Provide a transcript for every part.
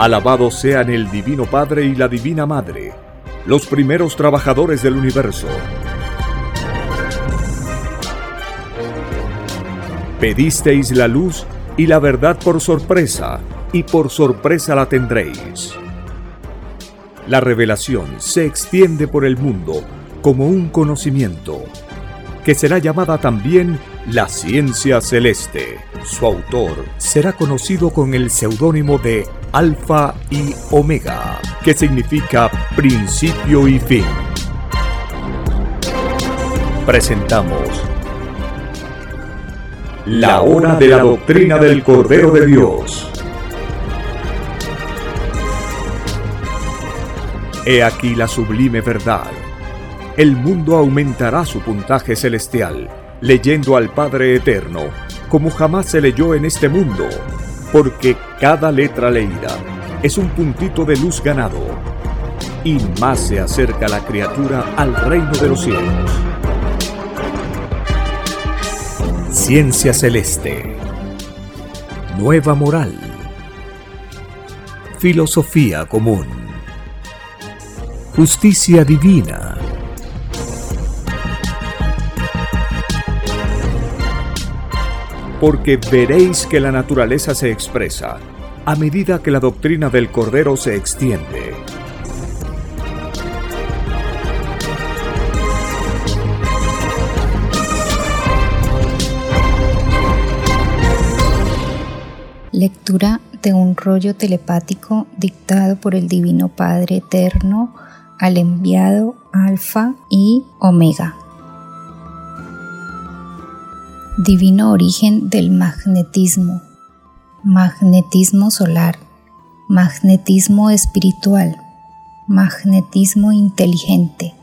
Alabados sean el Divino Padre y la Divina Madre, los primeros trabajadores del universo. Pedisteis la luz y la verdad por sorpresa, y por sorpresa la tendréis. La revelación se extiende por el mundo como un conocimiento, que será llamada también la ciencia celeste. Su autor será conocido con el seudónimo de Alfa y Omega, que significa principio y fin. Presentamos La hora de la doctrina del Cordero de Dios. He aquí la sublime verdad. El mundo aumentará su puntaje celestial, leyendo al Padre Eterno, como jamás se leyó en este mundo porque cada letra leída es un puntito de luz ganado, y más se acerca la criatura al reino de los cielos. Ciencia celeste. Nueva moral. Filosofía común. Justicia divina porque veréis que la naturaleza se expresa a medida que la doctrina del Cordero se extiende. Lectura de un rollo telepático dictado por el Divino Padre Eterno al enviado Alfa y Omega divino origen del magnetismo, magnetismo solar, magnetismo espiritual, magnetismo inteligente,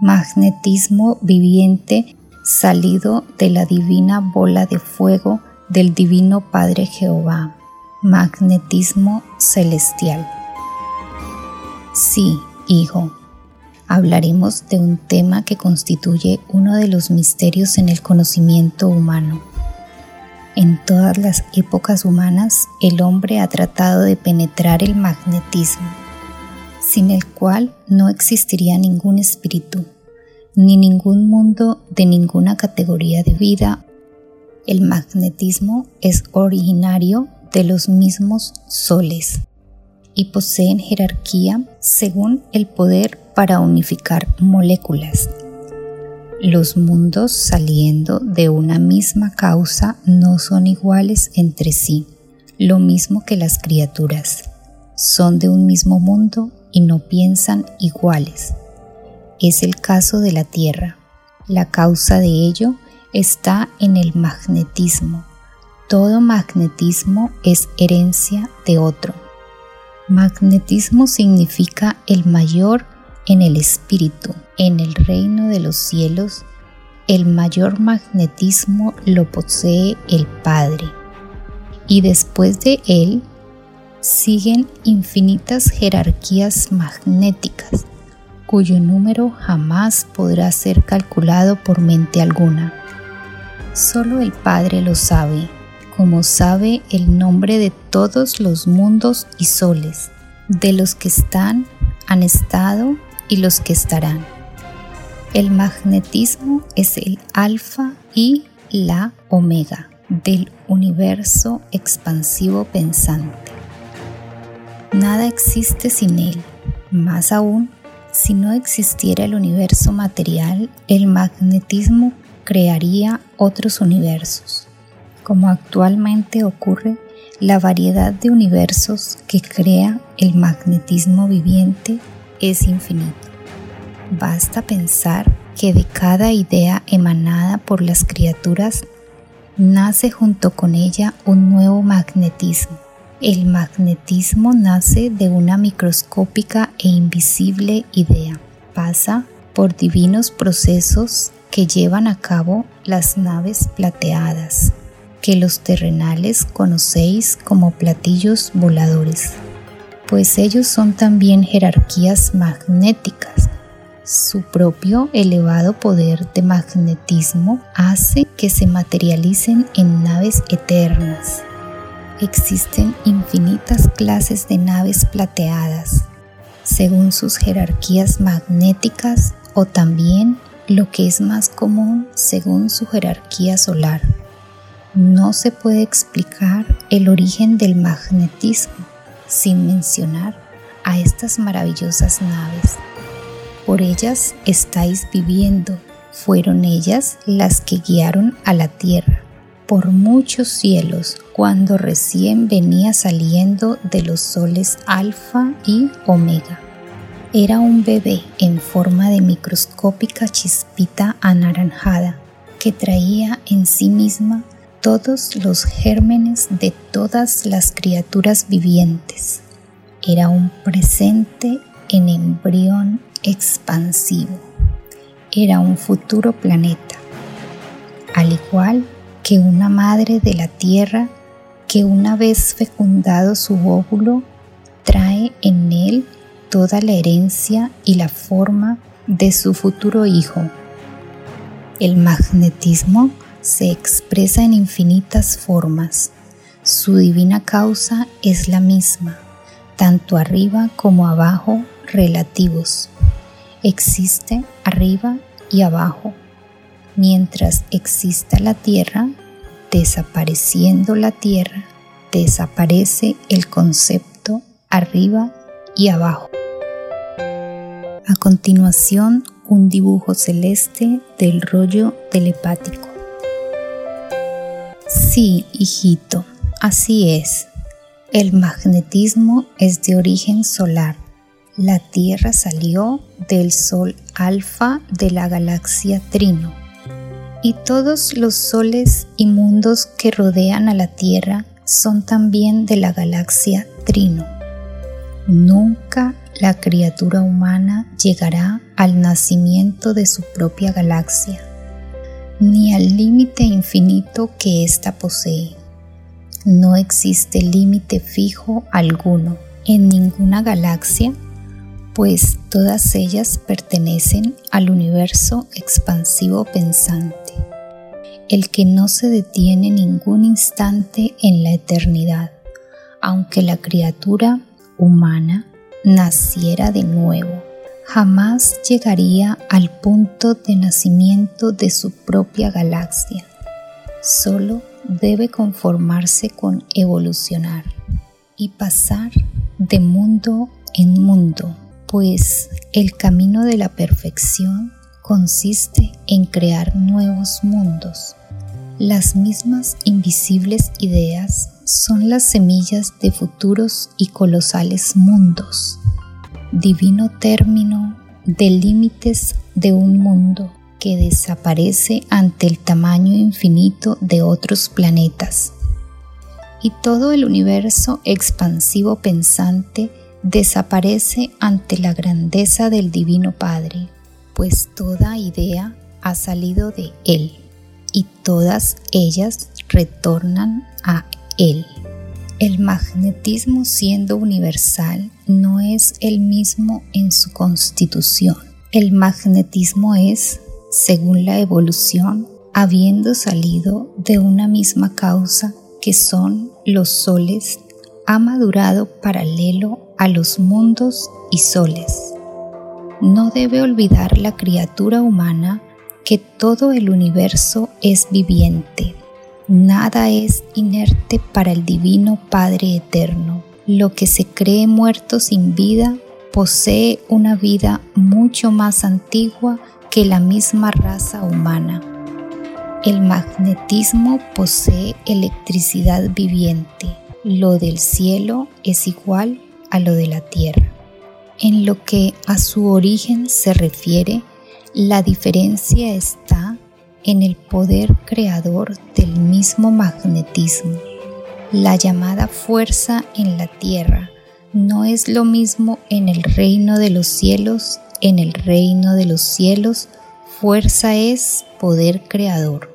magnetismo viviente salido de la divina bola de fuego del divino Padre Jehová, magnetismo celestial. Sí, hijo hablaremos de un tema que constituye uno de los misterios en el conocimiento humano. En todas las épocas humanas el hombre ha tratado de penetrar el magnetismo, sin el cual no existiría ningún espíritu, ni ningún mundo de ninguna categoría de vida. El magnetismo es originario de los mismos soles y poseen jerarquía según el poder para unificar moléculas. Los mundos saliendo de una misma causa no son iguales entre sí, lo mismo que las criaturas. Son de un mismo mundo y no piensan iguales. Es el caso de la Tierra. La causa de ello está en el magnetismo. Todo magnetismo es herencia de otro. Magnetismo significa el mayor en el espíritu, en el reino de los cielos, el mayor magnetismo lo posee el Padre. Y después de él siguen infinitas jerarquías magnéticas, cuyo número jamás podrá ser calculado por mente alguna. Solo el Padre lo sabe como sabe el nombre de todos los mundos y soles, de los que están, han estado y los que estarán. El magnetismo es el alfa y la omega del universo expansivo pensante. Nada existe sin él. Más aún, si no existiera el universo material, el magnetismo crearía otros universos como actualmente ocurre, la variedad de universos que crea el magnetismo viviente es infinito. Basta pensar que de cada idea emanada por las criaturas nace junto con ella un nuevo magnetismo. El magnetismo nace de una microscópica e invisible idea. Pasa por divinos procesos que llevan a cabo las naves plateadas, que los terrenales conocéis como platillos voladores, pues ellos son también jerarquías magnéticas. Su propio elevado poder de magnetismo hace que se materialicen en naves eternas. existen infinitas clases de naves plateadas, según sus jerarquías magnéticas o también, lo que es más común, según su jerarquía solar. No se puede explicar el origen del magnetismo sin mencionar a estas maravillosas naves. Por ellas estáis viviendo, fueron ellas las que guiaron a la tierra por muchos cielos cuando recién venía saliendo de los soles alfa y omega. Era un bebé en forma de microscópica chispita anaranjada que traía en sí misma todos los gérmenes de todas las criaturas vivientes. Era un presente en embrión expansivo. Era un futuro planeta. Al igual que una madre de la tierra que una vez fecundado su óvulo trae en él toda la herencia y la forma de su futuro hijo. El magnetismo se expresa en infinitas formas. Su divina causa es la misma, tanto arriba como abajo relativos. Existe arriba y abajo. Mientras exista la tierra, desapareciendo la tierra, desaparece el concepto arriba y abajo. A continuación, un dibujo celeste del rollo telepático. Sí, hijito, así es. El magnetismo es de origen solar. La Tierra salió del Sol alfa de la galaxia Trino. Y todos los soles y mundos que rodean a la Tierra son también de la galaxia Trino. Nunca la criatura humana llegará al nacimiento de su propia galaxia ni al límite infinito que ésta posee. No existe límite fijo alguno en ninguna galaxia, pues todas ellas pertenecen al universo expansivo pensante, el que no se detiene ningún instante en la eternidad, aunque la criatura humana naciera de nuevo jamás llegaría al punto de nacimiento de su propia galaxia. Solo debe conformarse con evolucionar y pasar de mundo en mundo, pues el camino de la perfección consiste en crear nuevos mundos. Las mismas invisibles ideas son las semillas de futuros y colosales mundos divino término de límites de un mundo que desaparece ante el tamaño infinito de otros planetas. Y todo el universo expansivo pensante desaparece ante la grandeza del Divino Padre, pues toda idea ha salido de Él y todas ellas retornan a Él. El magnetismo siendo universal no es el mismo en su constitución. El magnetismo es, según la evolución, habiendo salido de una misma causa que son los soles, ha madurado paralelo a los mundos y soles. No debe olvidar la criatura humana que todo el universo es viviente, Nada es inerte para el Divino Padre Eterno. Lo que se cree muerto sin vida posee una vida mucho más antigua que la misma raza humana. El magnetismo posee electricidad viviente. Lo del cielo es igual a lo de la tierra. En lo que a su origen se refiere, la diferencia está en el poder creador del mismo magnetismo. La llamada fuerza en la tierra no es lo mismo en el reino de los cielos. En el reino de los cielos, fuerza es poder creador.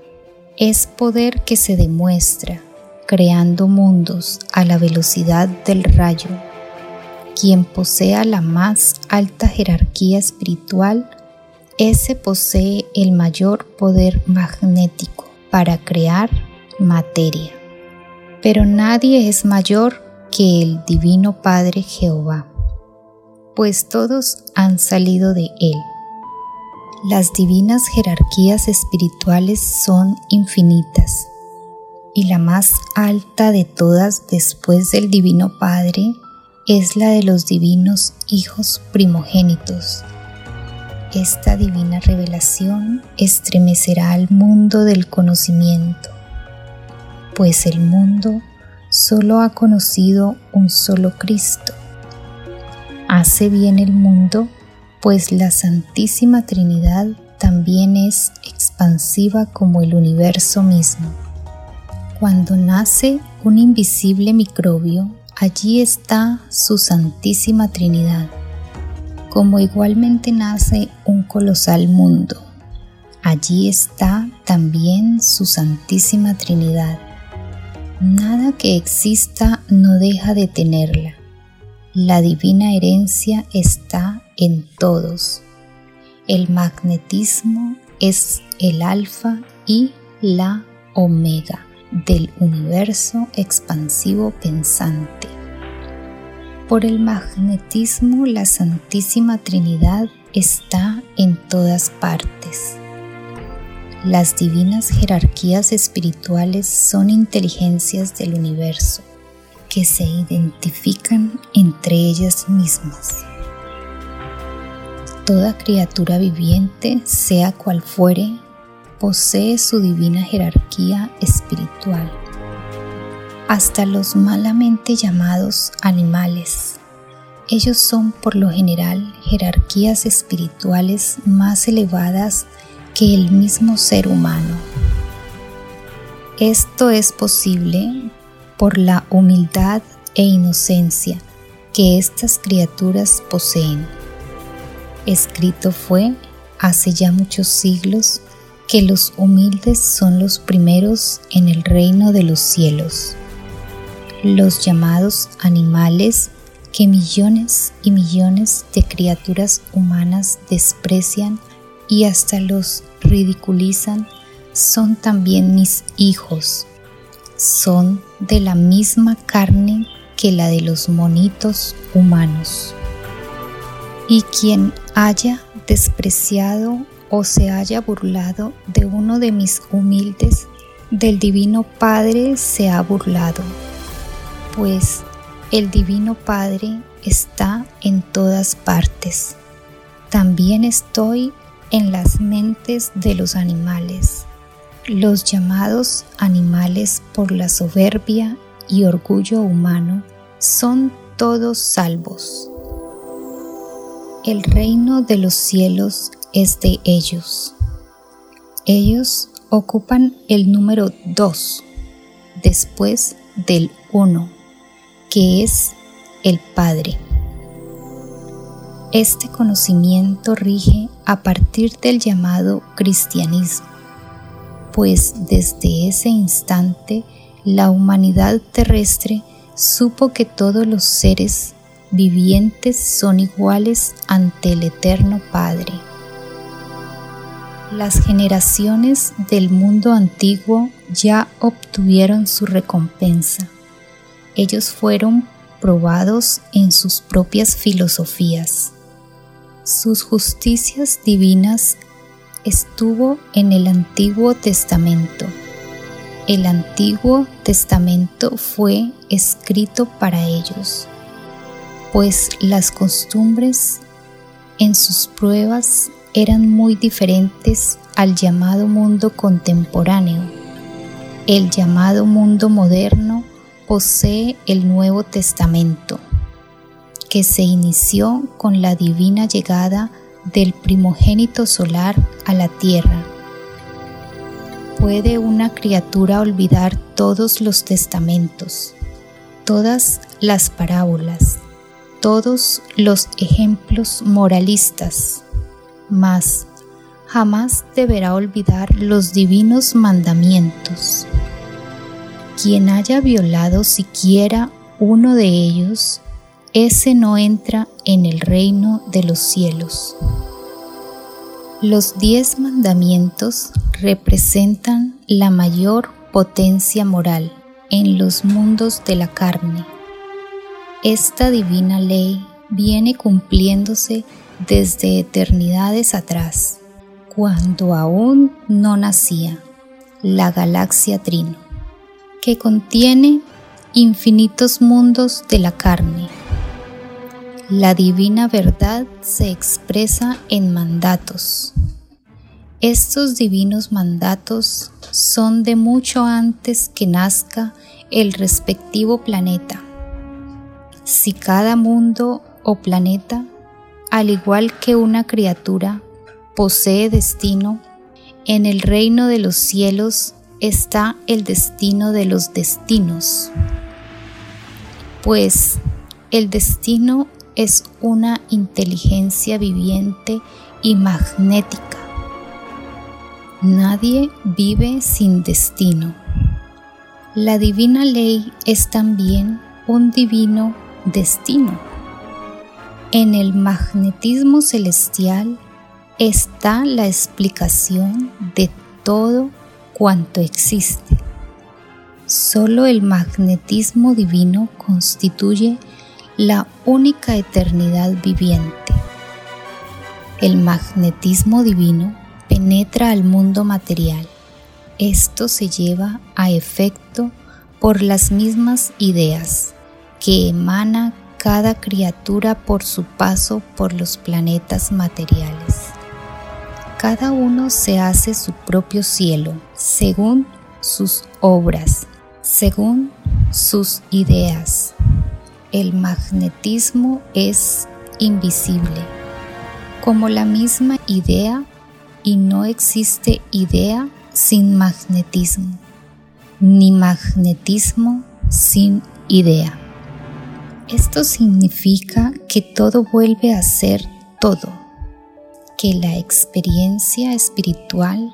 Es poder que se demuestra creando mundos a la velocidad del rayo. Quien posea la más alta jerarquía espiritual ese posee el mayor poder magnético para crear materia. pero nadie es mayor que el Divino Padre Jehová, pues todos han salido de Él. Las divinas jerarquías espirituales son infinitas, y la más alta de todas después del Divino Padre es la de los divinos hijos primogénitos. Esta divina revelación estremecerá al mundo del conocimiento, pues el mundo solo ha conocido un solo Cristo. Hace bien el mundo, pues la Santísima Trinidad también es expansiva como el universo mismo. Cuando nace un invisible microbio, allí está su Santísima Trinidad, como igualmente nace un colosal mundo. Allí está también su Santísima Trinidad. Nada que exista no deja de tenerla. La divina herencia está en todos. El magnetismo es el alfa y la omega del universo expansivo pensante. Por el magnetismo la Santísima Trinidad está en todas partes. Las divinas jerarquías espirituales son inteligencias del universo que se identifican entre ellas mismas. Toda criatura viviente, sea cual fuere, posee su divina jerarquía espiritual. Hasta los malamente llamados animales. Ellos son por lo general jerarquías espirituales más elevadas que el mismo ser humano. Esto es posible por la humildad e inocencia que estas criaturas poseen. Escrito fue hace ya muchos siglos que los humildes son los primeros en el reino de los cielos. Los llamados animales que millones y millones de criaturas humanas desprecian y hasta los ridiculizan son también mis hijos. Son de la misma carne que la de los monitos humanos. Y quien haya despreciado o se haya burlado de uno de mis humildes, del Divino Padre se ha burlado, pues el Divino Padre está en todas partes. También estoy en las mentes de los animales, los llamados animales por la soberbia y orgullo humano son todos salvos. El reino de los cielos es de ellos. Ellos ocupan el número 2 después del 1, que es el Padre. Este conocimiento rige a partir del llamado cristianismo, pues desde ese instante la humanidad terrestre supo que todos los seres vivientes son iguales ante el Eterno Padre. Las generaciones del mundo antiguo ya obtuvieron su recompensa. Ellos fueron probados en sus propias filosofías. Sus justicias divinas estuvo en el Antiguo Testamento. El Antiguo Testamento fue escrito para ellos, pues las costumbres en sus pruebas eran muy diferentes al llamado mundo contemporáneo. El llamado mundo moderno posee el Nuevo Testamento que se inició con la divina llegada del primogénito solar a la tierra. ¿Puede una criatura olvidar todos los testamentos, todas las parábolas, todos los ejemplos moralistas? Mas jamás deberá olvidar los divinos mandamientos. Quien haya violado siquiera uno de ellos ese no entra en el reino de los cielos. Los diez mandamientos representan la mayor potencia moral en los mundos de la carne. Esta divina ley viene cumpliéndose desde eternidades atrás, cuando aún no nacía la galaxia Trino, que contiene infinitos mundos de la carne. La divina verdad se expresa en mandatos. Estos divinos mandatos son de mucho antes que nazca el respectivo planeta. Si cada mundo o planeta, al igual que una criatura, posee destino, en el reino de los cielos está el destino de los destinos. Pues el destino es una inteligencia viviente y magnética. Nadie vive sin destino. La divina ley es también un divino destino. En el magnetismo celestial está la explicación de todo cuanto existe. Solo el magnetismo divino constituye la única eternidad viviente. El magnetismo divino penetra al mundo material. Esto se lleva a efecto por las mismas ideas que emana cada criatura por su paso por los planetas materiales. Cada uno se hace su propio cielo según sus obras, según sus ideas. El magnetismo es invisible, como la misma idea, y no existe idea sin magnetismo, ni magnetismo sin idea. Esto significa que todo vuelve a ser todo, que la experiencia espiritual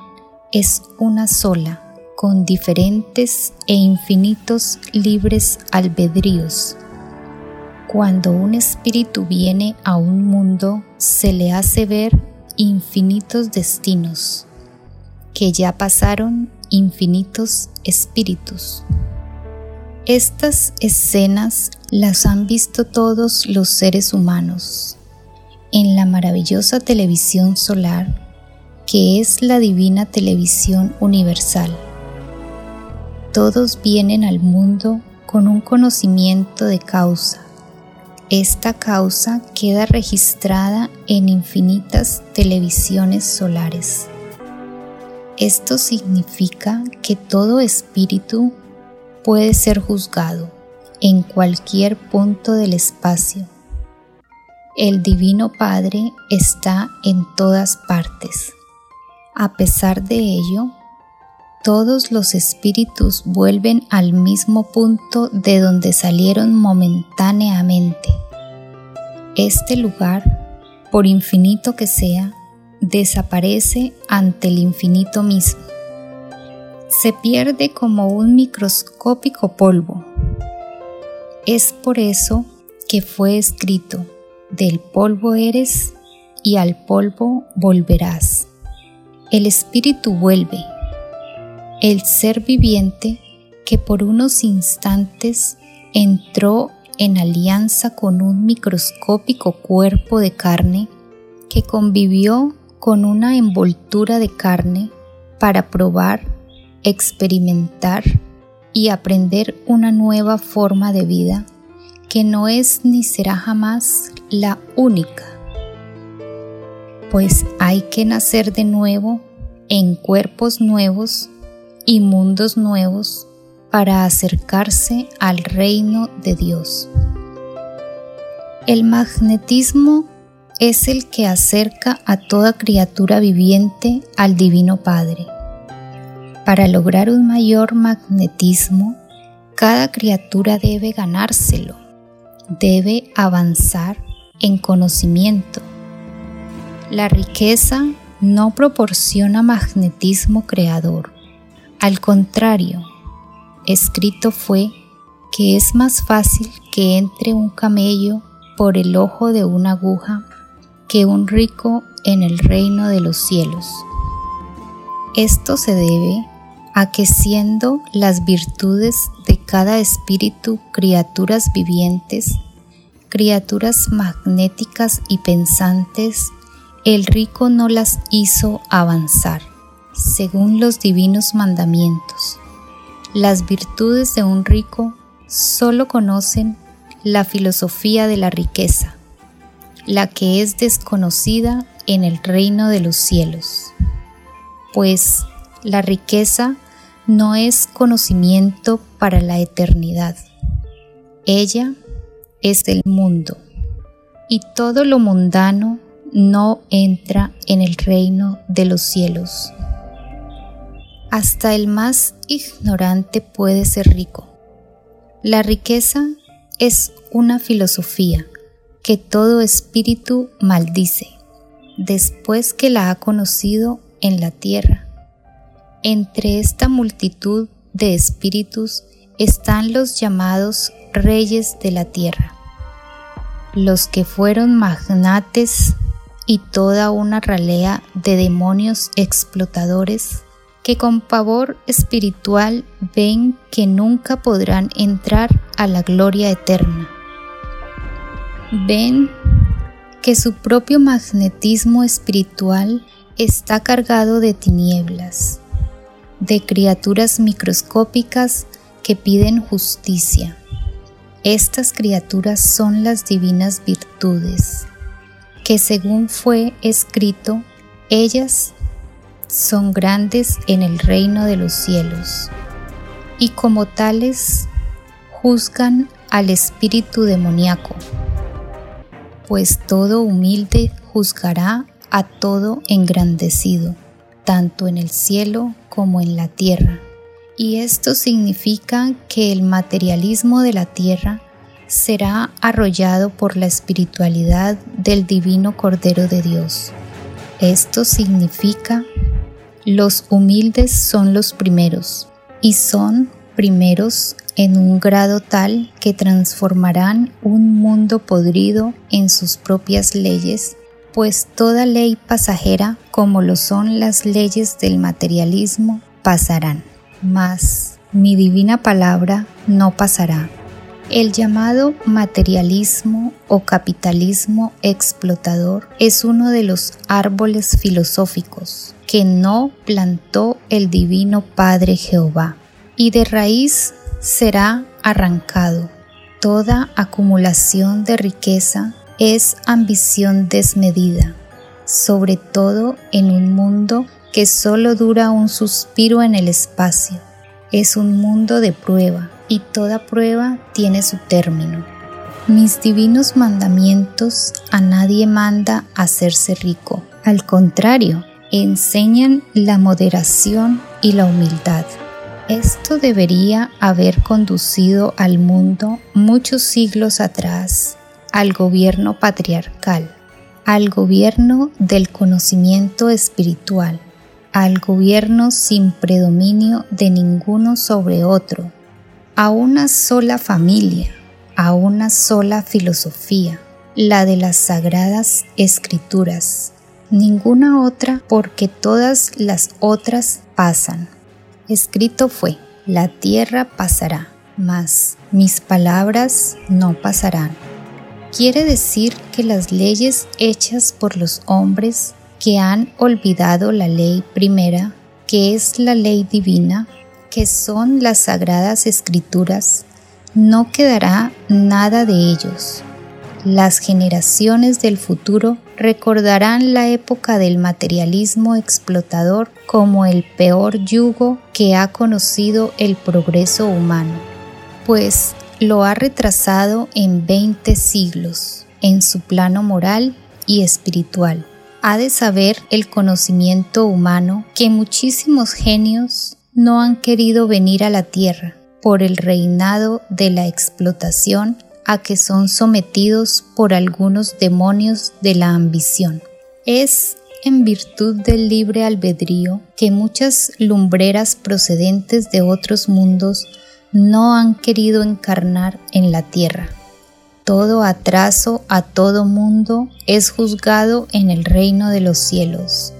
es una sola, con diferentes e infinitos libres albedríos. Cuando un espíritu viene a un mundo, se le hace ver infinitos destinos, que ya pasaron infinitos espíritus. Estas escenas las han visto todos los seres humanos en la maravillosa televisión solar que es la divina televisión universal. Todos vienen al mundo con un conocimiento de causa. Esta causa queda registrada en infinitas televisiones solares. Esto significa que todo espíritu puede ser juzgado en cualquier punto del espacio. El Divino Padre está en todas partes. A pesar de ello, todos los espíritus vuelven al mismo punto de donde salieron momentáneamente. Este lugar, por infinito que sea, desaparece ante el infinito mismo. Se pierde como un microscópico polvo. Es por eso que fue escrito, del polvo eres y al polvo volverás. El espíritu vuelve, el ser viviente que por unos instantes entró en alianza con un microscópico cuerpo de carne que convivió con una envoltura de carne para probar, experimentar y aprender una nueva forma de vida que no es ni será jamás la única pues hay que nacer de nuevo en cuerpos nuevos y mundos nuevos para acercarse al reino de Dios. El magnetismo es el que acerca a toda criatura viviente al Divino Padre. Para lograr un mayor magnetismo, cada criatura debe ganárselo, debe avanzar en conocimiento, la riqueza no proporciona magnetismo creador. Al contrario, escrito fue que es más fácil que entre un camello por el ojo de una aguja que un rico en el reino de los cielos. Esto se debe a que siendo las virtudes de cada espíritu criaturas vivientes, criaturas magnéticas y pensantes, el rico no las hizo avanzar, según los divinos mandamientos. Las virtudes de un rico solo conocen la filosofía de la riqueza, la que es desconocida en el reino de los cielos, pues la riqueza no es conocimiento para la eternidad. Ella es el mundo y todo lo mundano no entra en el reino de los cielos. Hasta el más ignorante puede ser rico. La riqueza es una filosofía que todo espíritu maldice después que la ha conocido en la tierra entre esta multitud de espíritus están los llamados reyes de la tierra, los que fueron magnates y toda una ralea de demonios explotadores que con pavor espiritual ven que nunca podrán entrar a la gloria eterna. Ven que su propio magnetismo espiritual está cargado de tinieblas de criaturas microscópicas que piden justicia. Estas criaturas son las divinas virtudes, que según fue escrito, ellas son grandes en el reino de los cielos, y como tales juzgan al espíritu demoníaco, pues todo humilde juzgará a todo engrandecido tanto en el cielo como en la tierra. Y esto significa que el materialismo de la tierra será arrollado por la espiritualidad del divino Cordero de Dios. Esto significa los humildes son los primeros y son primeros en un grado tal que transformarán un mundo podrido en sus propias leyes pues toda ley pasajera, como lo son las leyes del materialismo, pasarán. Mas mi divina palabra no pasará. El llamado materialismo o capitalismo explotador es uno de los árboles filosóficos que no plantó el divino Padre Jehová, y de raíz será arrancado. Toda acumulación de riqueza es ambición desmedida, sobre todo en un mundo que solo dura un suspiro en el espacio. Es un mundo de prueba y toda prueba tiene su término. Mis divinos mandamientos a nadie manda hacerse rico. Al contrario, enseñan la moderación y la humildad. Esto debería haber conducido al mundo muchos siglos atrás al gobierno patriarcal, al gobierno del conocimiento espiritual, al gobierno sin predominio de ninguno sobre otro, a una sola familia, a una sola filosofía, la de las sagradas escrituras, ninguna otra porque todas las otras pasan. Escrito fue, la tierra pasará, mas mis palabras no pasarán quiere decir que las leyes hechas por los hombres que han olvidado la ley primera, que es la ley divina, que son las sagradas escrituras, no quedará nada de ellos. Las generaciones del futuro recordarán la época del materialismo explotador como el peor yugo que ha conocido el progreso humano, pues lo ha retrasado en 20 siglos en su plano moral y espiritual. Ha de saber el conocimiento humano que muchísimos genios no han querido venir a la tierra por el reinado de la explotación a que son sometidos por algunos demonios de la ambición. Es en virtud del libre albedrío que muchas lumbreras procedentes de otros mundos no han querido encarnar en la tierra. Todo atraso a todo mundo es juzgado en el reino de los cielos.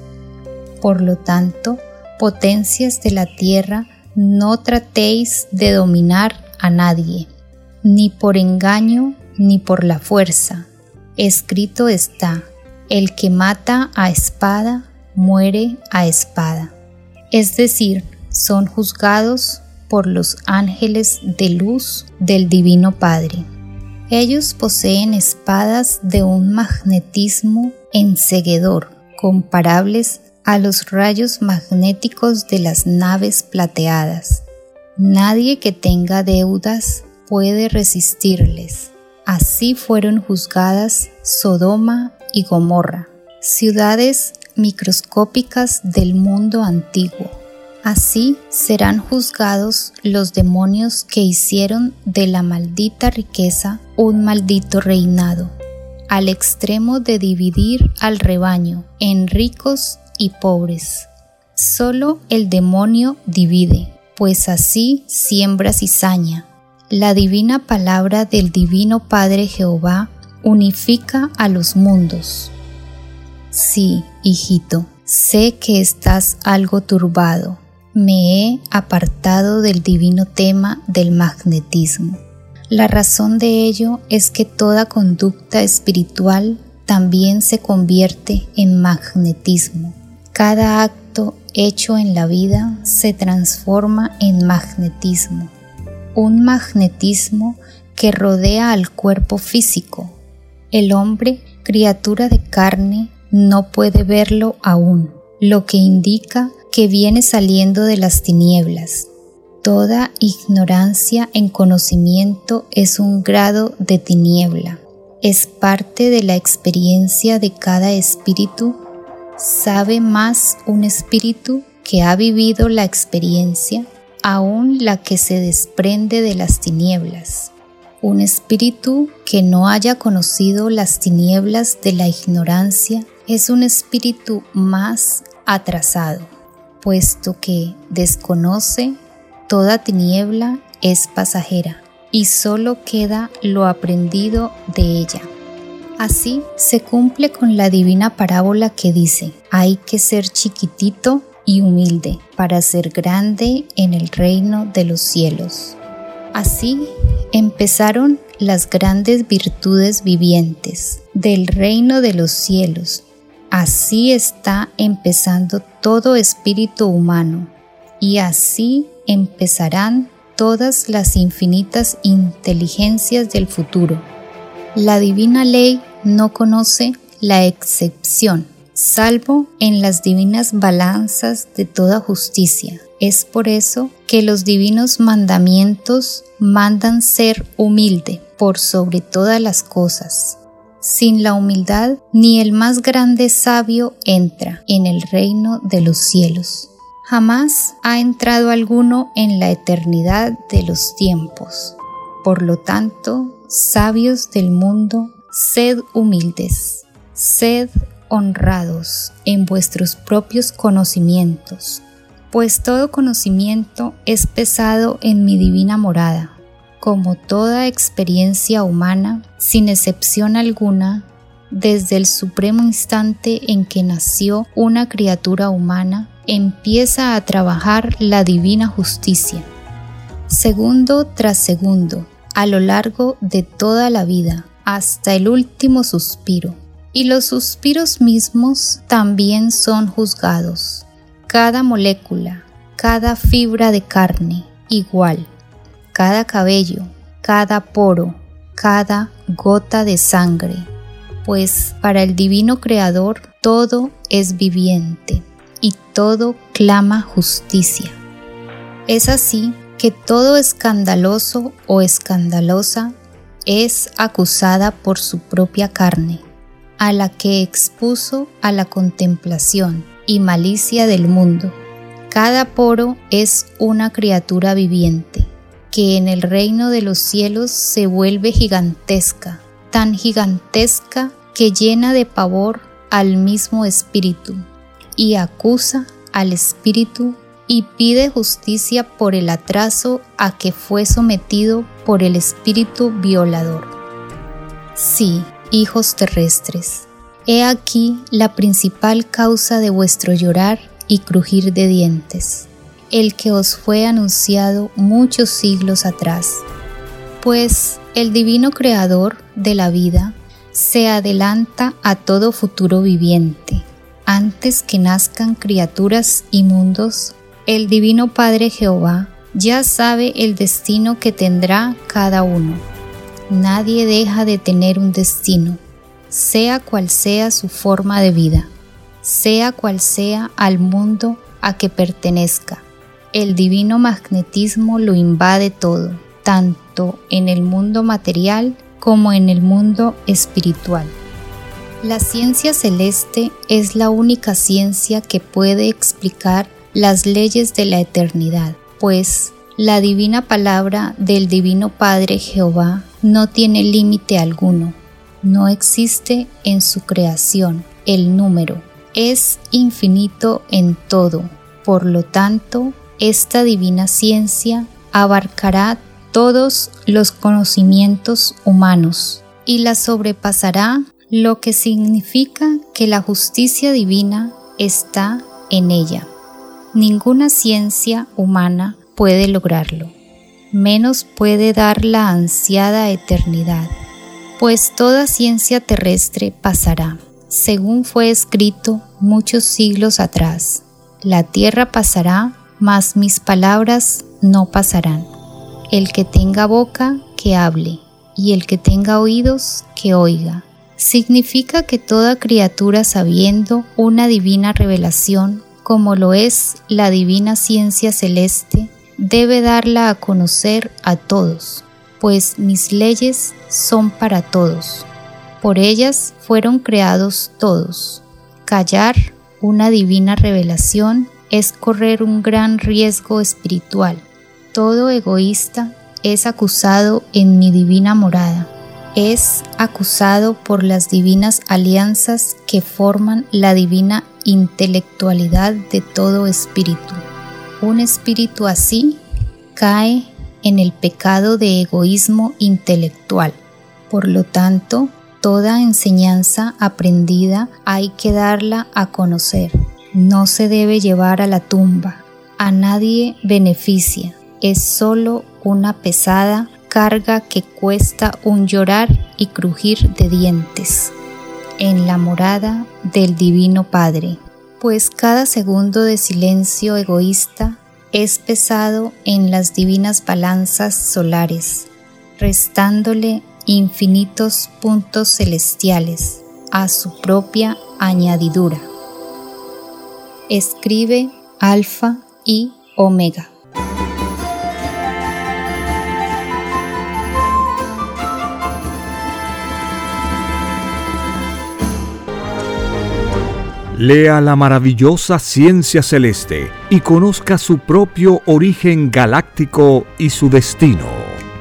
Por lo tanto, Potencias de la tierra, no tratéis de dominar a nadie, ni por engaño ni por la fuerza. Escrito está, el que mata a espada, muere a espada. Es decir, son juzgados por los ángeles de luz del Divino Padre. Ellos poseen espadas de un magnetismo enseguedor, comparables a los rayos magnéticos de las naves plateadas. Nadie que tenga deudas puede resistirles. Así fueron juzgadas Sodoma y Gomorra, ciudades microscópicas del mundo antiguo. Así serán juzgados los demonios que hicieron de la maldita riqueza un maldito reinado, al extremo de dividir al rebaño en ricos y pobres. Solo el demonio divide, pues así siembra cizaña. La divina palabra del Divino Padre Jehová unifica a los mundos. Sí, hijito, sé que estás algo turbado. Me he apartado del divino tema del magnetismo. La razón de ello es que toda conducta espiritual también se convierte en magnetismo. Cada acto hecho en la vida se transforma en magnetismo, un magnetismo que rodea al cuerpo físico. El hombre, criatura de carne, no puede verlo aún, lo que indica que viene saliendo de las tinieblas. Toda ignorancia en conocimiento es un grado de tiniebla. Es parte de la experiencia de cada espíritu sabe más un espíritu que ha vivido la experiencia, aún la que se desprende de las tinieblas. Un espíritu que no haya conocido las tinieblas de la ignorancia es un espíritu más atrasado, puesto que desconoce toda tiniebla es pasajera y solo queda lo aprendido de ella. Así se cumple con la divina parábola que dice, hay que ser chiquitito y humilde para ser grande en el reino de los cielos. Así empezaron las grandes virtudes vivientes del reino de los cielos. Así está empezando todo espíritu humano y así empezarán todas las infinitas inteligencias del futuro la divina ley no conoce la excepción, salvo en las divinas balanzas de toda justicia. Es por eso que los divinos mandamientos mandan ser humilde por sobre todas las cosas. Sin la humildad, ni el más grande sabio entra en el reino de los cielos. Jamás ha entrado alguno en la eternidad de los tiempos. Por lo tanto, sabios del mundo, sed humildes, sed honrados en vuestros propios conocimientos, pues todo conocimiento es pesado en mi divina morada. Como toda experiencia humana, sin excepción alguna, desde el supremo instante en que nació una criatura humana, empieza a trabajar la divina justicia. Segundo tras segundo, a lo largo de toda la vida, hasta el último suspiro. Y los suspiros mismos también son juzgados. Cada molécula, cada fibra de carne, igual. Cada cabello, cada poro, cada gota de sangre. Pues para el divino Creador todo es viviente y todo clama justicia. Es así que todo escandaloso o escandalosa es acusada por su propia carne, a la que expuso a la contemplación y malicia del mundo. Cada poro es una criatura viviente, que en el reino de los cielos se vuelve gigantesca, tan gigantesca que llena de pavor al mismo espíritu y acusa al espíritu y pide justicia por el atraso a que fue sometido por el espíritu violador. Sí, hijos terrestres, he aquí la principal causa de vuestro llorar y crujir de dientes, el que os fue anunciado muchos siglos atrás. Pues el divino creador de la vida se adelanta a todo futuro viviente. Antes que nazcan criaturas y mundos, el Divino Padre Jehová ya sabe el destino que tendrá cada uno. Nadie deja de tener un destino, sea cual sea su forma de vida, sea cual sea al mundo a que pertenezca. El divino magnetismo lo invade todo, tanto en el mundo material como en el mundo espiritual. La ciencia celeste es la única ciencia que puede explicar las leyes de la eternidad, pues la divina palabra del Divino Padre Jehová no tiene límite alguno, no existe en su creación el número, es infinito en todo, por lo tanto, esta divina ciencia abarcará todos los conocimientos humanos y la sobrepasará, lo que significa que la justicia divina está en ella. Ninguna ciencia humana puede lograrlo, menos puede dar la ansiada eternidad, pues toda ciencia terrestre pasará, según fue escrito muchos siglos atrás. La tierra pasará, mas mis palabras no pasarán. El que tenga boca, que hable, y el que tenga oídos, que oiga. Significa que toda criatura sabiendo una divina revelación, como lo es la divina ciencia celeste, debe darla a conocer a todos, pues mis leyes son para todos. Por ellas fueron creados todos. Callar una divina revelación es correr un gran riesgo espiritual todo egoísta es acusado en mi divina morada. Es acusado por las divinas alianzas que forman la divina intelectualidad de todo espíritu. Un espíritu así cae en el pecado de egoísmo intelectual. Por lo tanto, toda enseñanza aprendida hay que darla a conocer. No se debe llevar a la tumba. A nadie beneficia es solo una pesada carga que cuesta un llorar y crujir de dientes en la morada del Divino Padre, pues cada segundo de silencio egoísta es pesado en las divinas balanzas solares, restándole infinitos puntos celestiales a su propia añadidura. Escribe Alfa y Omega. Lea la maravillosa ciencia celeste y conozca su propio origen galáctico y su destino.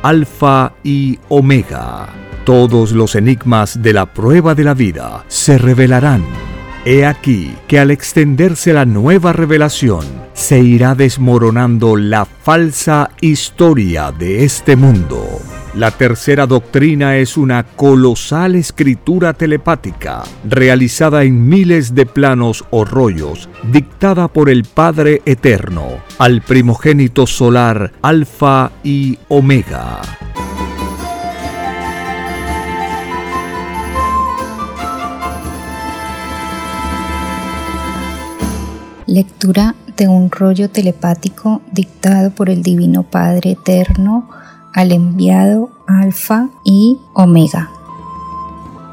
Alfa y Omega. Todos los enigmas de la prueba de la vida se revelarán. He aquí que al extenderse la nueva revelación, se irá desmoronando la falsa historia de este mundo. La tercera doctrina es una colosal escritura telepática, realizada en miles de planos o rollos, dictada por el Padre Eterno, al primogénito solar Alfa y Omega. Lectura de un rollo telepático dictado por el Divino Padre Eterno al enviado Alfa y Omega.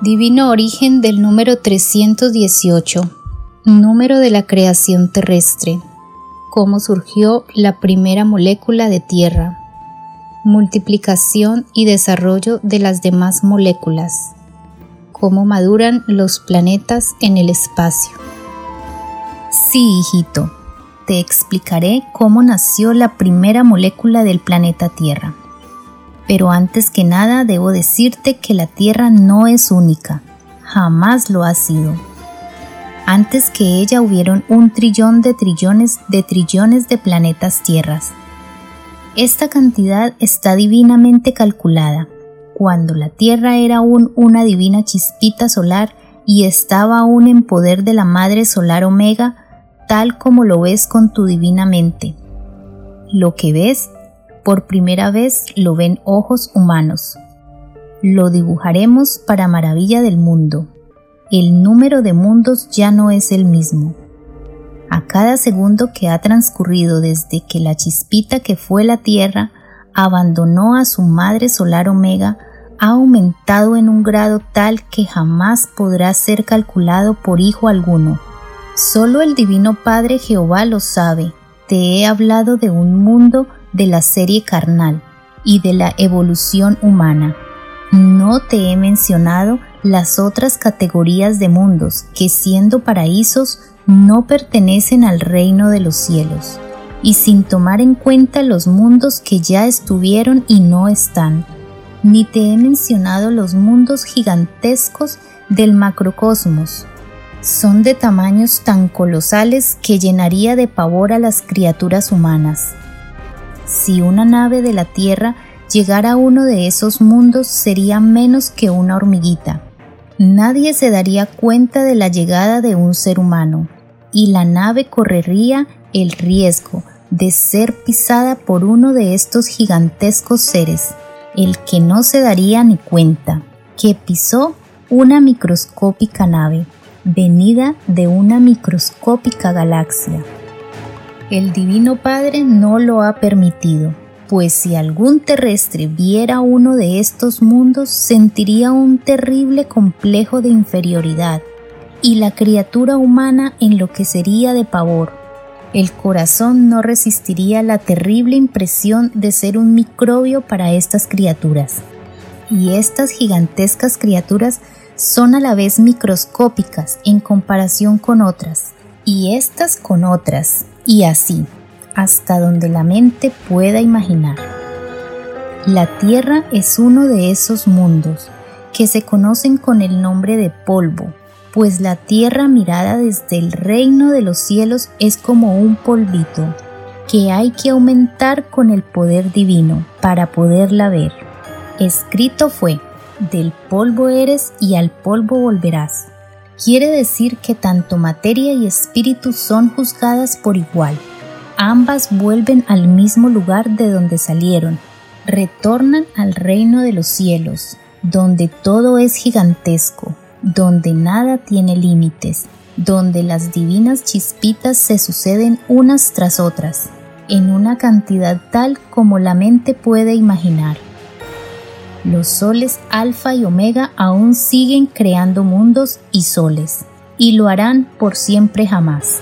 Divino origen del número 318, número de la creación terrestre, cómo surgió la primera molécula de tierra, multiplicación y desarrollo de las demás moléculas, cómo maduran los planetas en el espacio. Sí, hijito, te explicaré cómo nació la primera molécula del planeta Tierra. Pero antes que nada debo decirte que la Tierra no es única, jamás lo ha sido. Antes que ella hubieron un trillón de trillones de trillones de planetas tierras. Esta cantidad está divinamente calculada. Cuando la Tierra era aún una divina chispita solar y estaba aún en poder de la Madre Solar Omega, tal como lo ves con tu divina mente. Lo que ves, por primera vez lo ven ojos humanos. Lo dibujaremos para maravilla del mundo. El número de mundos ya no es el mismo. A cada segundo que ha transcurrido desde que la chispita que fue la Tierra abandonó a su madre solar Omega, ha aumentado en un grado tal que jamás podrá ser calculado por hijo alguno. Solo el Divino Padre Jehová lo sabe. Te he hablado de un mundo de la serie carnal y de la evolución humana. No te he mencionado las otras categorías de mundos que siendo paraísos no pertenecen al reino de los cielos, y sin tomar en cuenta los mundos que ya estuvieron y no están. Ni te he mencionado los mundos gigantescos del macrocosmos. Son de tamaños tan colosales que llenaría de pavor a las criaturas humanas. Si una nave de la Tierra Llegar a uno de esos mundos sería menos que una hormiguita. Nadie se daría cuenta de la llegada de un ser humano y la nave correría el riesgo de ser pisada por uno de estos gigantescos seres, el que no se daría ni cuenta, que pisó una microscópica nave, venida de una microscópica galaxia. El Divino Padre no lo ha permitido pues si algún terrestre viera uno de estos mundos sentiría un terrible complejo de inferioridad y la criatura humana enloquecería de pavor. El corazón no resistiría la terrible impresión de ser un microbio para estas criaturas. Y estas gigantescas criaturas son a la vez microscópicas en comparación con otras, y estas con otras, y así hasta donde la mente pueda imaginar. La Tierra es uno de esos mundos que se conocen con el nombre de polvo, pues la Tierra mirada desde el reino de los cielos es como un polvito que hay que aumentar con el poder divino para poderla ver. Escrito fue, del polvo eres y al polvo volverás. Quiere decir que tanto materia y espíritu son juzgadas por igual ambas vuelven al mismo lugar de donde salieron, retornan al reino de los cielos, donde todo es gigantesco, donde nada tiene límites, donde las divinas chispitas se suceden unas tras otras, en una cantidad tal como la mente puede imaginar. Los soles alfa y omega aún siguen creando mundos y soles, y lo harán por siempre jamás.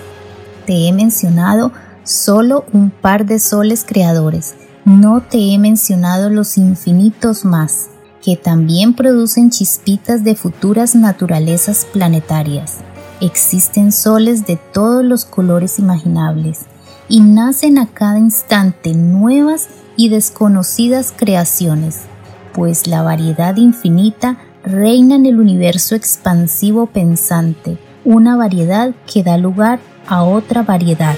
Te he mencionado solo un par de soles creadores. No te he mencionado los infinitos más, que también producen chispitas de futuras naturalezas planetarias. Existen soles de todos los colores imaginables y nacen a cada instante nuevas y desconocidas creaciones, pues la variedad infinita reina en el universo expansivo pensante, una variedad que da lugar a otra variedad.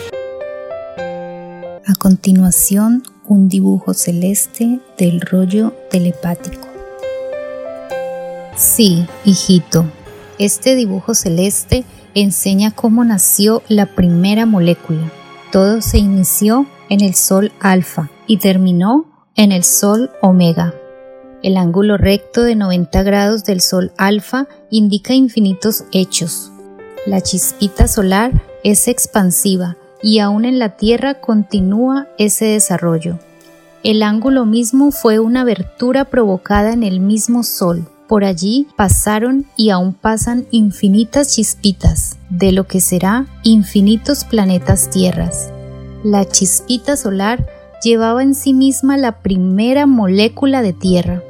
A continuación, un dibujo celeste del rollo telepático. Sí, hijito, este dibujo celeste enseña cómo nació la primera molécula. Todo se inició en el Sol alfa y terminó en el Sol omega. El ángulo recto de 90 grados del Sol alfa indica infinitos hechos. La chispita solar es expansiva y aún en la Tierra continúa ese desarrollo. El ángulo mismo fue una abertura provocada en el mismo Sol. Por allí pasaron y aún pasan infinitas chispitas de lo que será infinitos planetas tierras. La chispita solar llevaba en sí misma la primera molécula de tierra.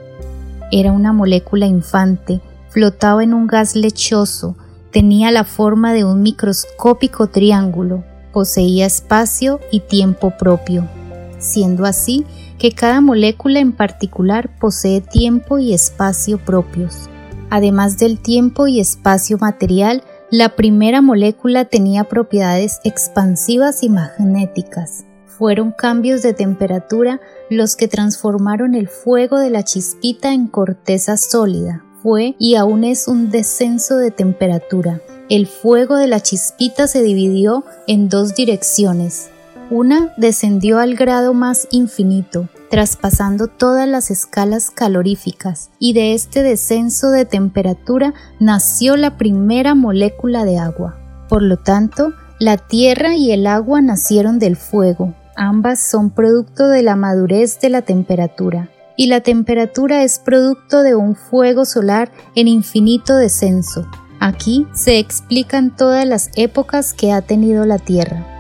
Era una molécula infante, flotaba en un gas lechoso, tenía la forma de un microscópico triángulo, poseía espacio y tiempo propio, siendo así que cada molécula en particular posee tiempo y espacio propios. Además del tiempo y espacio material, la primera molécula tenía propiedades expansivas y magnéticas. Fueron cambios de temperatura los que transformaron el fuego de la chispita en corteza sólida, fue y aún es un descenso de temperatura. El fuego de la chispita se dividió en dos direcciones. Una descendió al grado más infinito, traspasando todas las escalas caloríficas, y de este descenso de temperatura nació la primera molécula de agua. Por lo tanto, la tierra y el agua nacieron del fuego. Ambas son producto de la madurez de la temperatura y la temperatura es producto de un fuego solar en infinito descenso. Aquí se explican todas las épocas que ha tenido la Tierra.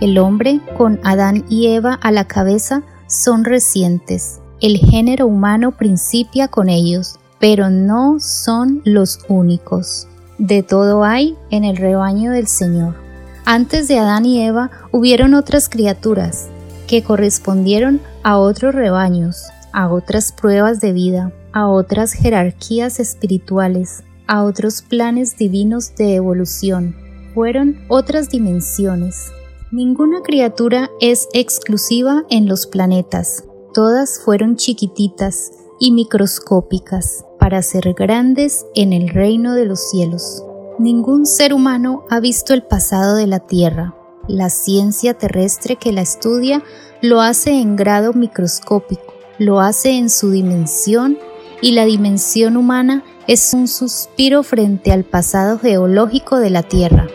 El hombre, con Adán y Eva a la cabeza, son recientes. El género humano principia con ellos, pero no son los únicos. De todo hay en el rebaño del Señor. Antes de Adán y Eva hubieron otras criaturas que correspondieron a otros rebaños, a otras pruebas de vida, a otras jerarquías espirituales, a otros planes divinos de evolución. Fueron otras dimensiones. Ninguna criatura es exclusiva en los planetas. Todas fueron chiquititas y microscópicas para ser grandes en el reino de los cielos. Ningún ser humano ha visto el pasado de la Tierra. La ciencia terrestre que la estudia lo hace en grado microscópico lo hace en su dimensión y la dimensión humana es un suspiro frente al pasado geológico de la Tierra.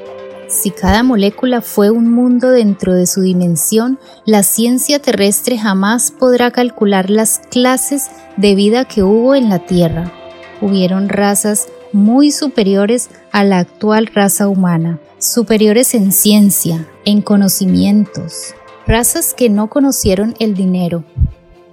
Si cada molécula fue un mundo dentro de su dimensión, la ciencia terrestre jamás podrá calcular las clases de vida que hubo en la Tierra. Hubieron razas muy superiores a la actual raza humana, superiores en ciencia, en conocimientos, razas que no conocieron el dinero,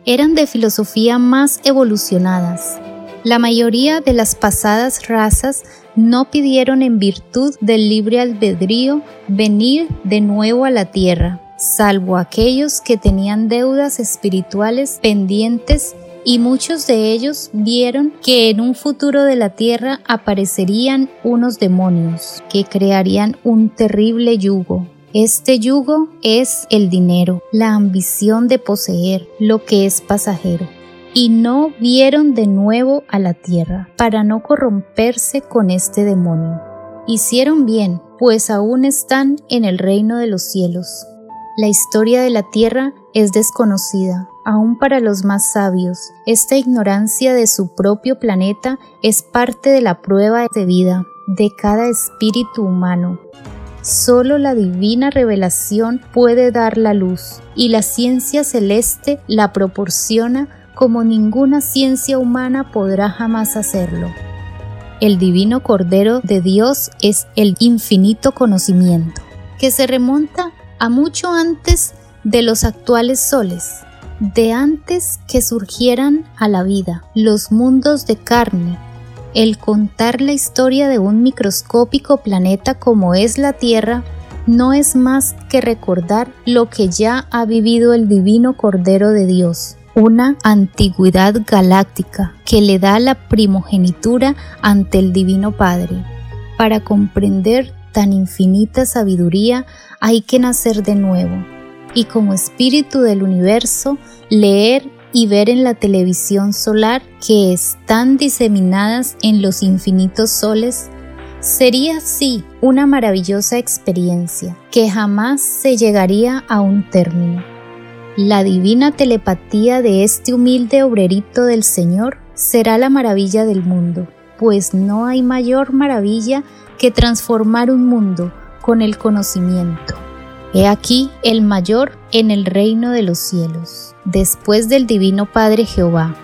eran de filosofía más evolucionadas. La mayoría de las pasadas razas no pidieron en virtud del libre albedrío venir de nuevo a la tierra, salvo aquellos que tenían deudas espirituales pendientes y muchos de ellos vieron que en un futuro de la tierra aparecerían unos demonios que crearían un terrible yugo este yugo es el dinero, la ambición de poseer lo que es pasajero. Y no vieron de nuevo a la tierra para no corromperse con este demonio. Hicieron bien, pues aún están en el reino de los cielos. La historia de la tierra es desconocida, aún para los más sabios. Esta ignorancia de su propio planeta es parte de la prueba de vida de cada espíritu humano. Solo la divina revelación puede dar la luz y la ciencia celeste la proporciona como ninguna ciencia humana podrá jamás hacerlo. El divino Cordero de Dios es el infinito conocimiento, que se remonta a mucho antes de los actuales soles, de antes que surgieran a la vida los mundos de carne, el contar la historia de un microscópico planeta como es la Tierra no es más que recordar lo que ya ha vivido el divino Cordero de Dios, una antigüedad galáctica que le da la primogenitura ante el Divino Padre. Para comprender tan infinita sabiduría hay que nacer de nuevo y como espíritu del universo leer y ver en la televisión solar que están diseminadas en los infinitos soles, sería sí una maravillosa experiencia que jamás se llegaría a un término. La divina telepatía de este humilde obrerito del Señor será la maravilla del mundo, pues no hay mayor maravilla que transformar un mundo con el conocimiento. He aquí el mayor en el reino de los cielos, después del Divino Padre Jehová.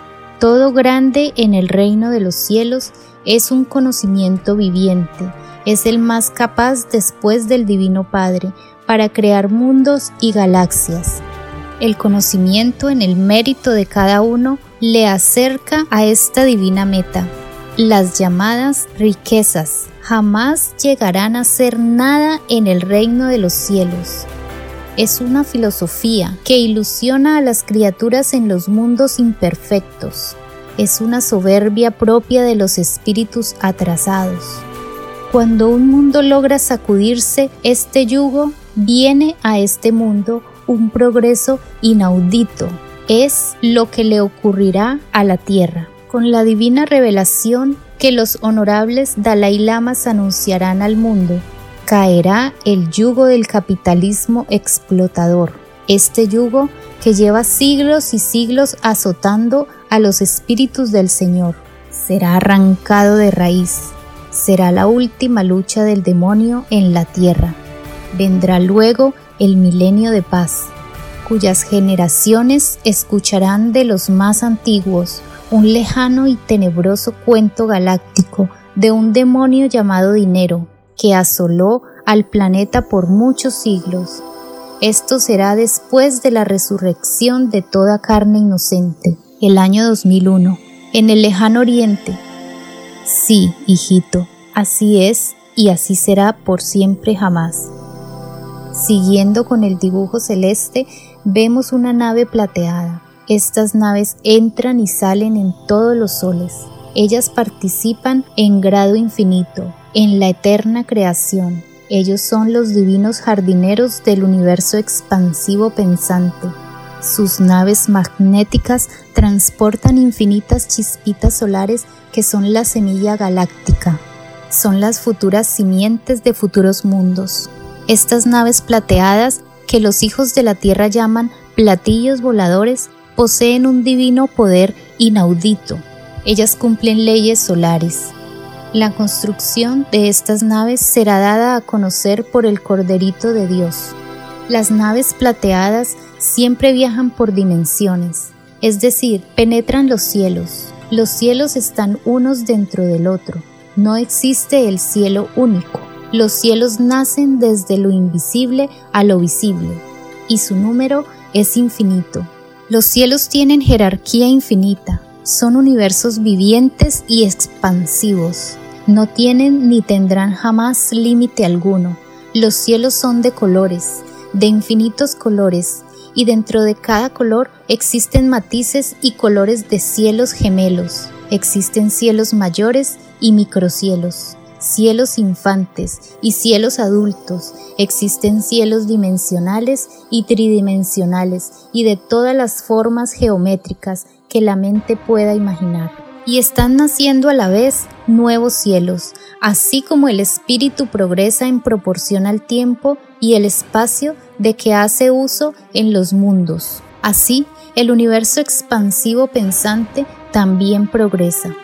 Todo grande en el reino de los cielos es un conocimiento viviente, es el más capaz después del Divino Padre para crear mundos y galaxias. El conocimiento en el mérito de cada uno le acerca a esta divina meta, las llamadas riquezas jamás llegarán a ser nada en el reino de los cielos. Es una filosofía que ilusiona a las criaturas en los mundos imperfectos. Es una soberbia propia de los espíritus atrasados. Cuando un mundo logra sacudirse este yugo, viene a este mundo un progreso inaudito. Es lo que le ocurrirá a la tierra con la divina revelación que los honorables Dalai Lamas anunciarán al mundo, caerá el yugo del capitalismo explotador. Este yugo que lleva siglos y siglos azotando a los espíritus del Señor, será arrancado de raíz. Será la última lucha del demonio en la tierra. Vendrá luego el milenio de paz, cuyas generaciones escucharán de los más antiguos un lejano y tenebroso cuento galáctico de un demonio llamado dinero que asoló al planeta por muchos siglos. Esto será después de la resurrección de toda carne inocente, el año 2001, en el lejano oriente. Sí, hijito, así es y así será por siempre jamás. Siguiendo con el dibujo celeste, vemos una nave plateada estas naves entran y salen en todos los soles. Ellas participan en grado infinito, en la eterna creación. Ellos son los divinos jardineros del universo expansivo pensante. Sus naves magnéticas transportan infinitas chispitas solares que son la semilla galáctica. Son las futuras simientes de futuros mundos. Estas naves plateadas, que los hijos de la Tierra llaman platillos voladores, poseen un divino poder inaudito. Ellas cumplen leyes solares. La construcción de estas naves será dada a conocer por el Corderito de Dios. Las naves plateadas siempre viajan por dimensiones, es decir, penetran los cielos. Los cielos están unos dentro del otro. No existe el cielo único. Los cielos nacen desde lo invisible a lo visible, y su número es infinito. Los cielos tienen jerarquía infinita, son universos vivientes y expansivos. No tienen ni tendrán jamás límite alguno. Los cielos son de colores, de infinitos colores, y dentro de cada color existen matices y colores de cielos gemelos. Existen cielos mayores y microcielos cielos infantes y cielos adultos, existen cielos dimensionales y tridimensionales y de todas las formas geométricas que la mente pueda imaginar. Y están naciendo a la vez nuevos cielos, así como el espíritu progresa en proporción al tiempo y el espacio de que hace uso en los mundos. Así, el universo expansivo pensante también progresa.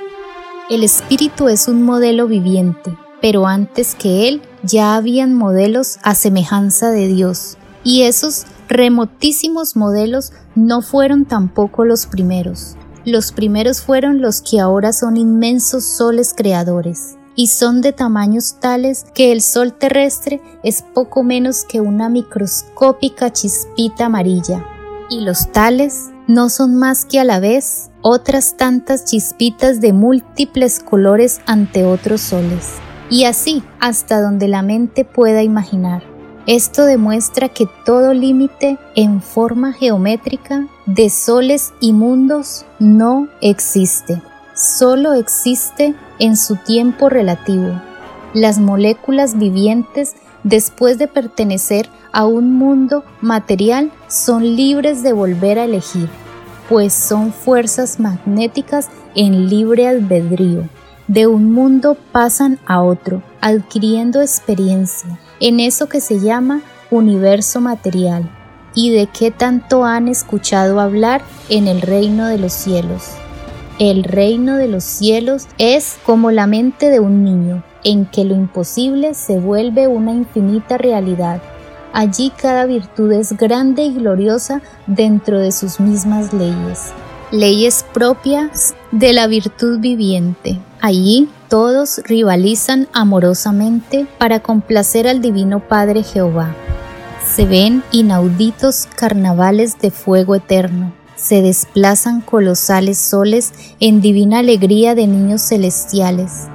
El espíritu es un modelo viviente, pero antes que él ya habían modelos a semejanza de Dios, y esos remotísimos modelos no fueron tampoco los primeros. Los primeros fueron los que ahora son inmensos soles creadores, y son de tamaños tales que el sol terrestre es poco menos que una microscópica chispita amarilla, y los tales no son más que a la vez otras tantas chispitas de múltiples colores ante otros soles, y así hasta donde la mente pueda imaginar. Esto demuestra que todo límite en forma geométrica de soles y mundos no existe, solo existe en su tiempo relativo. Las moléculas vivientes, después de pertenecer a un mundo material, son libres de volver a elegir pues son fuerzas magnéticas en libre albedrío. De un mundo pasan a otro, adquiriendo experiencia en eso que se llama universo material. ¿Y de qué tanto han escuchado hablar en el reino de los cielos? El reino de los cielos es como la mente de un niño, en que lo imposible se vuelve una infinita realidad Allí cada virtud es grande y gloriosa dentro de sus mismas leyes, leyes propias de la virtud viviente. Allí todos rivalizan amorosamente para complacer al Divino Padre Jehová. Se ven inauditos carnavales de fuego eterno. Se desplazan colosales soles en divina alegría de niños celestiales.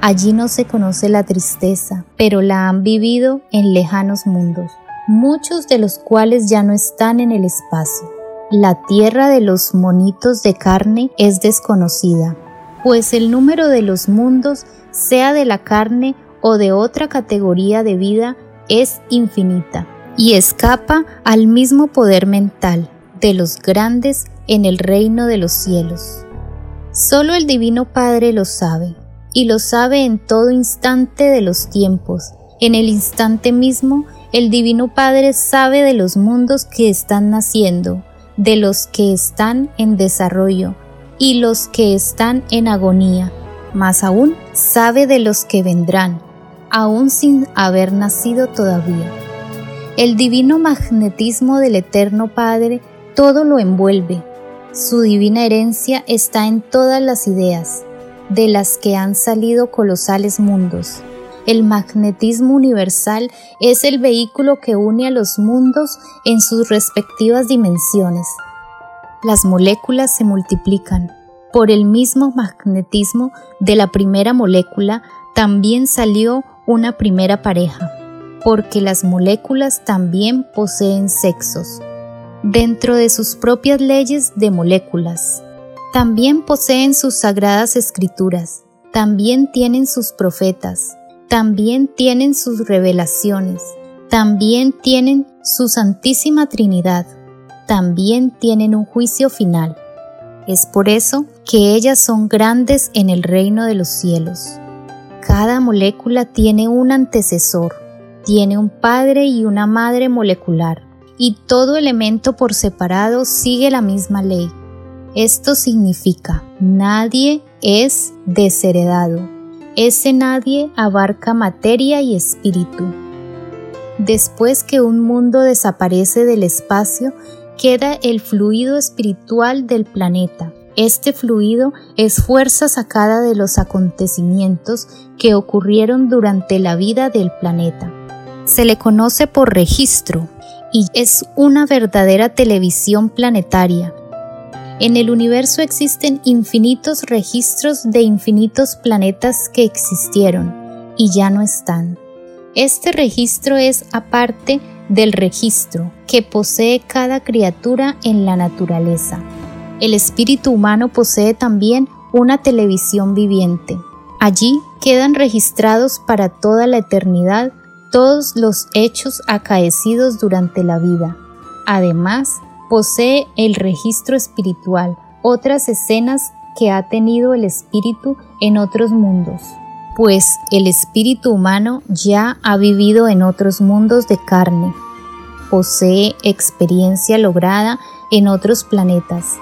Allí no se conoce la tristeza, pero la han vivido en lejanos mundos muchos de los cuales ya no están en el espacio. La tierra de los monitos de carne es desconocida, pues el número de los mundos, sea de la carne o de otra categoría de vida, es infinita y escapa al mismo poder mental de los grandes en el reino de los cielos. Solo el Divino Padre lo sabe, y lo sabe en todo instante de los tiempos. En el instante mismo, el Divino Padre sabe de los mundos que están naciendo, de los que están en desarrollo y los que están en agonía. Más aún, sabe de los que vendrán, aún sin haber nacido todavía. El divino magnetismo del Eterno Padre todo lo envuelve. Su divina herencia está en todas las ideas, de las que han salido colosales mundos. El magnetismo universal es el vehículo que une a los mundos en sus respectivas dimensiones. Las moléculas se multiplican. Por el mismo magnetismo de la primera molécula también salió una primera pareja, porque las moléculas también poseen sexos, dentro de sus propias leyes de moléculas. También poseen sus sagradas escrituras, también tienen sus profetas, también tienen sus revelaciones, también tienen su Santísima Trinidad, también tienen un juicio final. Es por eso que ellas son grandes en el reino de los cielos. Cada molécula tiene un antecesor, tiene un padre y una madre molecular, y todo elemento por separado sigue la misma ley. Esto significa, nadie es desheredado. Ese nadie abarca materia y espíritu. Después que un mundo desaparece del espacio, queda el fluido espiritual del planeta. Este fluido es fuerza sacada de los acontecimientos que ocurrieron durante la vida del planeta. Se le conoce por registro y es una verdadera televisión planetaria. En el universo existen infinitos registros de infinitos planetas que existieron y ya no están. Este registro es aparte del registro que posee cada criatura en la naturaleza. El espíritu humano posee también una televisión viviente. Allí quedan registrados para toda la eternidad todos los hechos acaecidos durante la vida. Además, posee el registro espiritual, otras escenas que ha tenido el espíritu en otros mundos, pues el espíritu humano ya ha vivido en otros mundos de carne, posee experiencia lograda en otros planetas.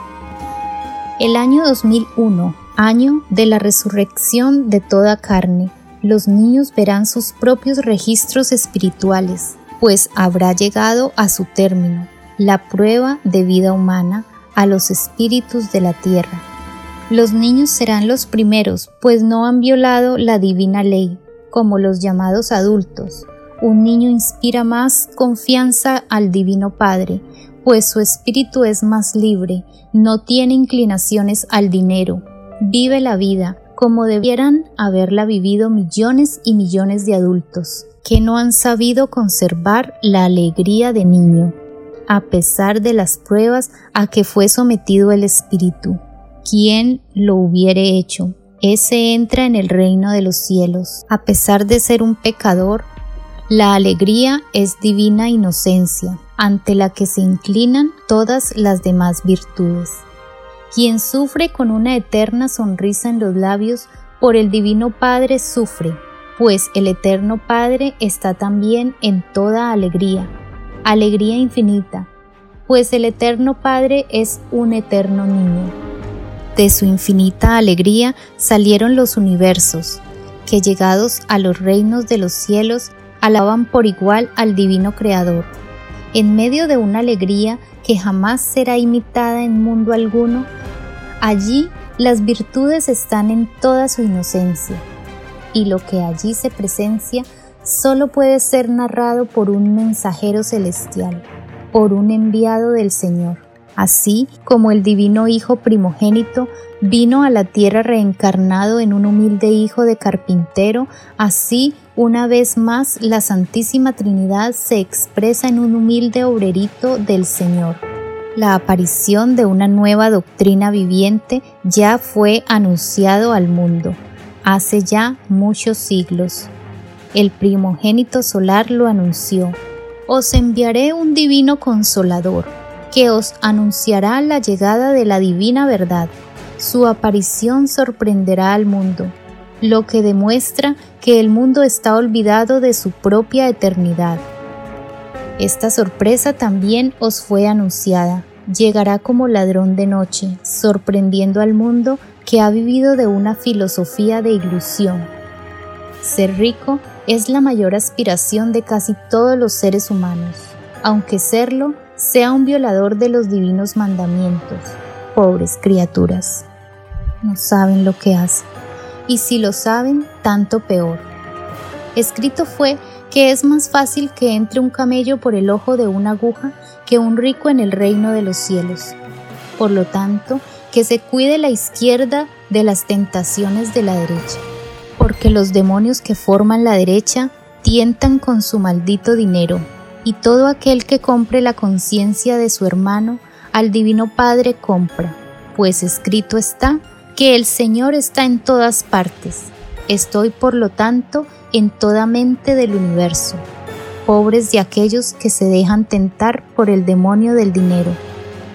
El año 2001, año de la resurrección de toda carne, los niños verán sus propios registros espirituales, pues habrá llegado a su término la prueba de vida humana a los espíritus de la tierra. Los niños serán los primeros, pues no han violado la divina ley, como los llamados adultos, un niño inspira más confianza al Divino Padre, pues su espíritu es más libre, no tiene inclinaciones al dinero, vive la vida como debieran haberla vivido millones y millones de adultos, que no han sabido conservar la alegría de niño, a pesar de las pruebas a que fue sometido el espíritu. ¿Quién lo hubiere hecho? Ese entra en el reino de los cielos. A pesar de ser un pecador, la alegría es divina inocencia, ante la que se inclinan todas las demás virtudes. Quien sufre con una eterna sonrisa en los labios, por el Divino Padre sufre, pues el Eterno Padre está también en toda alegría, alegría infinita, pues el Eterno Padre es un eterno niño. De su infinita alegría salieron los universos, que llegados a los reinos de los cielos alaban por igual al divino Creador, en medio de una alegría que jamás será imitada en mundo alguno, allí las virtudes están en toda su inocencia, y lo que allí se presencia solo puede ser narrado por un mensajero celestial, por un enviado del Señor. Así como el divino Hijo primogénito vino a la tierra reencarnado en un humilde hijo de carpintero, así una vez más la Santísima Trinidad se expresa en un humilde obrerito del Señor. La aparición de una nueva doctrina viviente ya fue anunciado al mundo, hace ya muchos siglos. El primogénito solar lo anunció. Os enviaré un divino consolador, que os anunciará la llegada de la divina verdad Su aparición sorprenderá al mundo, lo que demuestra que el mundo está olvidado de su propia eternidad. Esta sorpresa también os fue anunciada. Llegará como ladrón de noche, sorprendiendo al mundo que ha vivido de una filosofía de ilusión. Ser rico es la mayor aspiración de casi todos los seres humanos, aunque serlo sea un violador de los divinos mandamientos. Pobres criaturas. No saben lo que hacen. Y si lo saben, tanto peor. Escrito fue que es más fácil que entre un camello por el ojo de una aguja que un rico en el reino de los cielos. Por lo tanto, que se cuide la izquierda de las tentaciones de la derecha, porque los demonios que forman la derecha tientan con su maldito dinero, y todo aquel que compre la conciencia de su hermano, al Divino Padre compra, pues escrito está que el Señor está en todas partes. Estoy, por lo tanto, en toda mente del universo. Pobres de aquellos que se dejan tentar por el demonio del dinero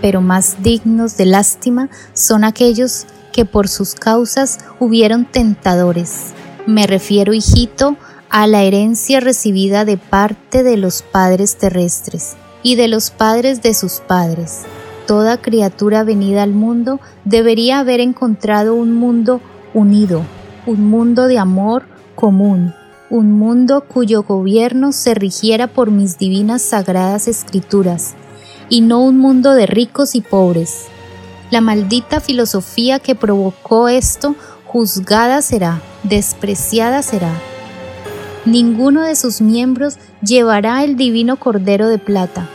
pero más dignos de lástima son aquellos que por sus causas hubieron tentadores. Me refiero, hijito, la herencia recibida de parte de los padres terrestres y de los padres de sus padres. Toda criatura venida al mundo debería haber encontrado un mundo unido, un mundo de amor común, un mundo cuyo gobierno se rigiera por mis divinas sagradas escrituras, y no un mundo de ricos y pobres. La maldita filosofía que provocó esto juzgada será, despreciada será. Ninguno de sus miembros llevará el divino Cordero de Plata,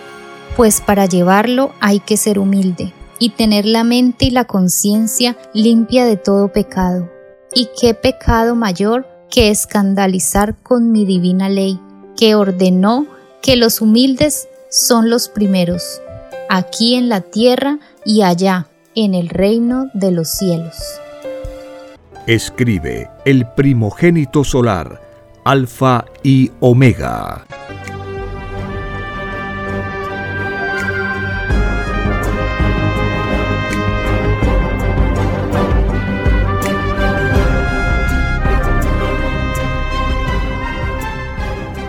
pues para llevarlo hay que ser humilde y tener la mente y la conciencia limpia de todo pecado. ¿Y qué pecado mayor que escandalizar con mi divina ley, que ordenó que los humildes son los primeros, aquí en la tierra y allá en el reino de los cielos. Escribe el primogénito solar, Alfa y Omega.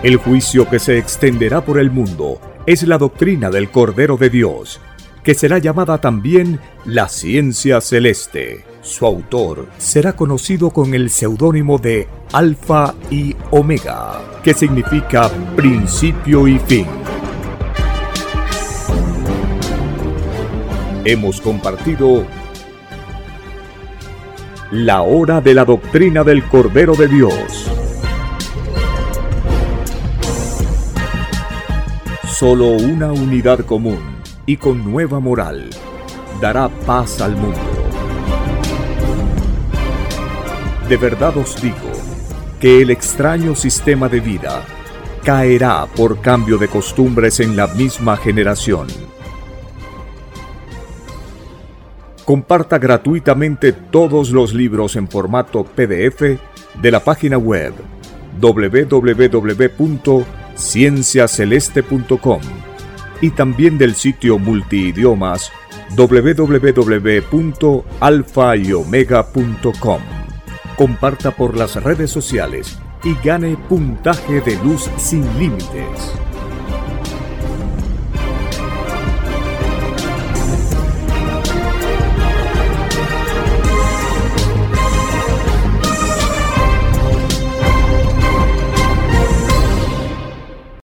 El juicio que se extenderá por el mundo es la doctrina del Cordero de Dios, que será llamada también la ciencia celeste. Su autor será conocido con el seudónimo de Alfa y Omega, que significa principio y fin. Hemos compartido la hora de la doctrina del Cordero de Dios Solo una unidad común y con nueva moral dará paz al mundo. De verdad os digo que el extraño sistema de vida caerá por cambio de costumbres en la misma generación. Comparta gratuitamente todos los libros en formato PDF de la página web www cienciaceleste.com y también del sitio multiidiomas www.alfayomega.com. Comparta por las redes sociales y gane puntaje de luz sin límites.